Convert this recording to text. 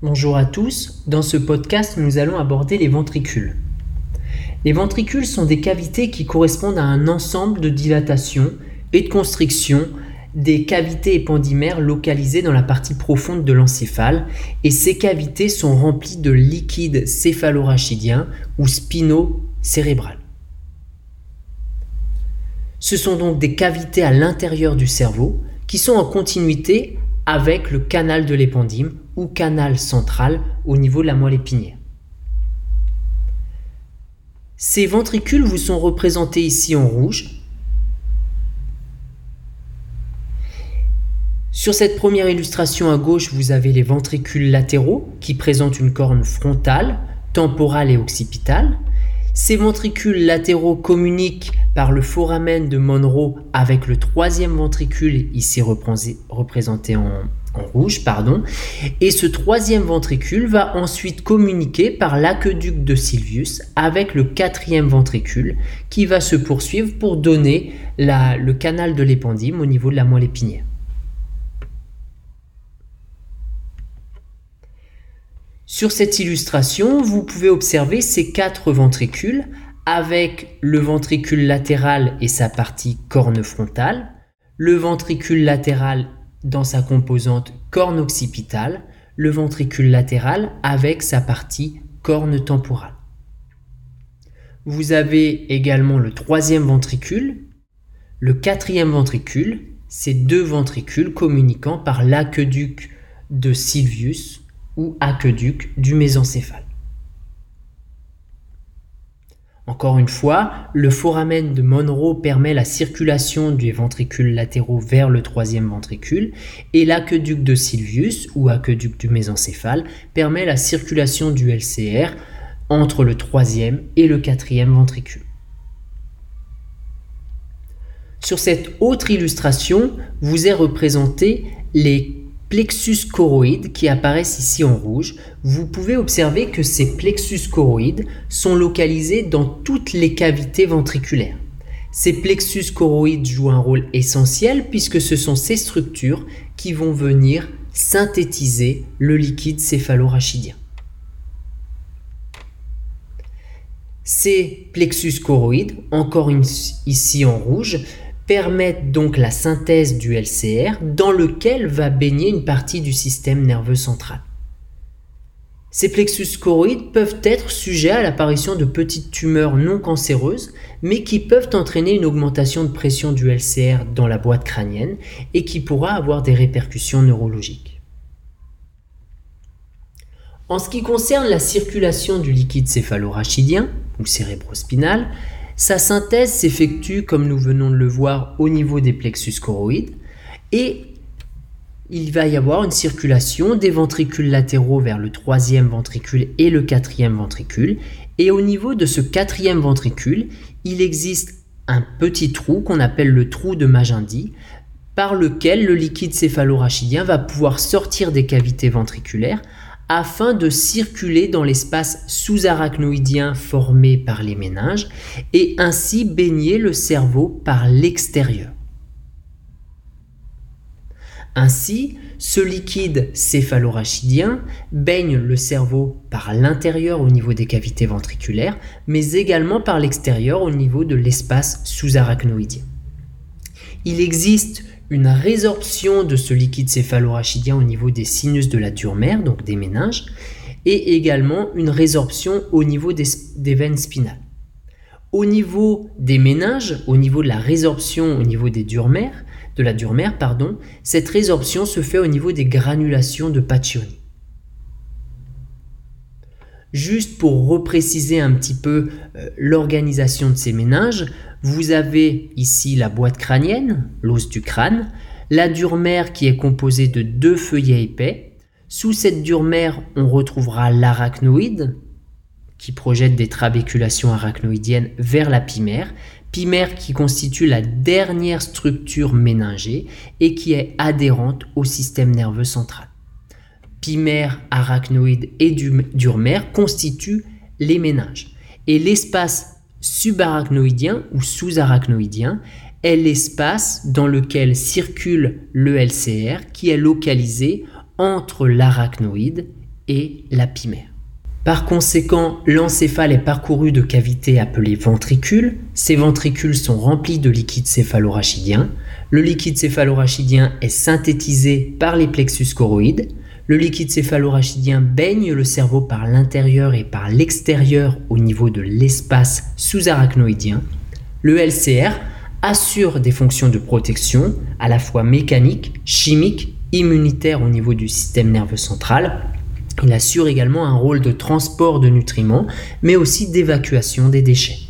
Bonjour à tous, dans ce podcast nous allons aborder les ventricules. Les ventricules sont des cavités qui correspondent à un ensemble de dilatations et de constrictions des cavités épandymères localisées dans la partie profonde de l'encéphale et ces cavités sont remplies de liquide céphalorachidien ou spino-cérébral. Ce sont donc des cavités à l'intérieur du cerveau qui sont en continuité avec le canal de l'épendyme ou canal central au niveau de la moelle épinière. Ces ventricules vous sont représentés ici en rouge. Sur cette première illustration à gauche, vous avez les ventricules latéraux qui présentent une corne frontale, temporale et occipitale. Ces ventricules latéraux communiquent par le foramen de Monroe avec le troisième ventricule, ici représenté en, rouge, pardon. Et ce troisième ventricule va ensuite communiquer par l'aqueduc de Sylvius avec le quatrième ventricule qui va se poursuivre pour donner le canal de l'épendyme au niveau de la moelle épinière. Sur cette illustration, vous pouvez observer ces quatre ventricules avec le ventricule latéral et sa partie corne frontale, le ventricule latéral dans sa composante corne occipitale, le ventricule latéral avec sa partie corne temporale. Vous avez également le troisième ventricule, le quatrième ventricule, ces deux ventricules communiquant par l'aqueduc de Sylvius ou aqueduc du mésencéphale. Encore une fois, le foramen de Monroe permet la circulation des ventricules latéraux vers le troisième ventricule et l'aqueduc de Sylvius ou aqueduc du mésencéphale permet la circulation du LCR entre le troisième et le quatrième ventricule. Sur cette autre illustration, vous est représenté les plexus choroïdes qui apparaissent ici en rouge, vous pouvez observer que ces plexus choroïdes sont localisés dans toutes les cavités ventriculaires. Ces plexus choroïdes jouent un rôle essentiel puisque ce sont ces structures qui vont venir synthétiser le liquide céphalorachidien. Ces plexus choroïdes, encore ici en rouge, permettent donc la synthèse du LCR dans lequel va baigner une partie du système nerveux central. Ces plexus choroïdes peuvent être sujets à l'apparition de petites tumeurs non cancéreuses, mais qui peuvent entraîner une augmentation de pression du LCR dans la boîte crânienne et qui pourra avoir des répercussions neurologiques. En ce qui concerne la circulation du liquide céphalorachidien ou cérébrospinal, sa synthèse s'effectue, comme nous venons de le voir, au niveau des plexus choroïdes et il va y avoir une circulation des ventricules latéraux vers le troisième ventricule et le quatrième ventricule. Et au niveau de ce quatrième ventricule, il existe un petit trou qu'on appelle le trou de Magendie, par lequel le liquide céphalorachidien va pouvoir sortir des cavités ventriculaires afin de circuler dans l'espace sous-arachnoïdien formé par les méninges et ainsi baigner le cerveau par l'extérieur. Ainsi, ce liquide céphalorachidien baigne le cerveau par l'intérieur au niveau des cavités ventriculaires, mais également par l'extérieur au niveau de l'espace sous-arachnoïdien. Il existe une résorption de ce liquide céphalorachidien au niveau des sinus de la dure mère, donc des méninges, et également une résorption au niveau des, veines spinales. Au niveau des méninges, au niveau de la résorption au niveau des dures mères, de la dure mère, pardon, cette résorption se fait au niveau des granulations de Paccioni. Juste pour repréciser un petit peu euh, l'organisation de ces méninges, vous avez ici la boîte crânienne, l'os du crâne, la dure mère qui est composée de deux feuillets épais. Sous cette dure mère, on retrouvera l'arachnoïde qui projette des trabéculations arachnoïdiennes vers la pimère, pimère qui constitue la dernière structure méningée et qui est adhérente au système nerveux central. Pimère, arachnoïde et dure mère constituent les méninges. Et l'espace subarachnoïdien ou sous-arachnoïdien est l'espace dans lequel circule le LCR qui est localisé entre l'arachnoïde et l'apimère. Par conséquent, l'encéphale est parcouru de cavités appelées ventricules. Ces ventricules sont remplis de liquide céphalorachidien. Le liquide céphalorachidien est synthétisé par les plexus choroïdes. Le liquide céphalorachidien baigne le cerveau par l'intérieur et par l'extérieur au niveau de l'espace sous-arachnoïdien. Le LCR assure des fonctions de protection à la fois mécaniques, chimiques, immunitaires au niveau du système nerveux central il assure également un rôle de transport de nutriments, mais aussi d'évacuation des déchets.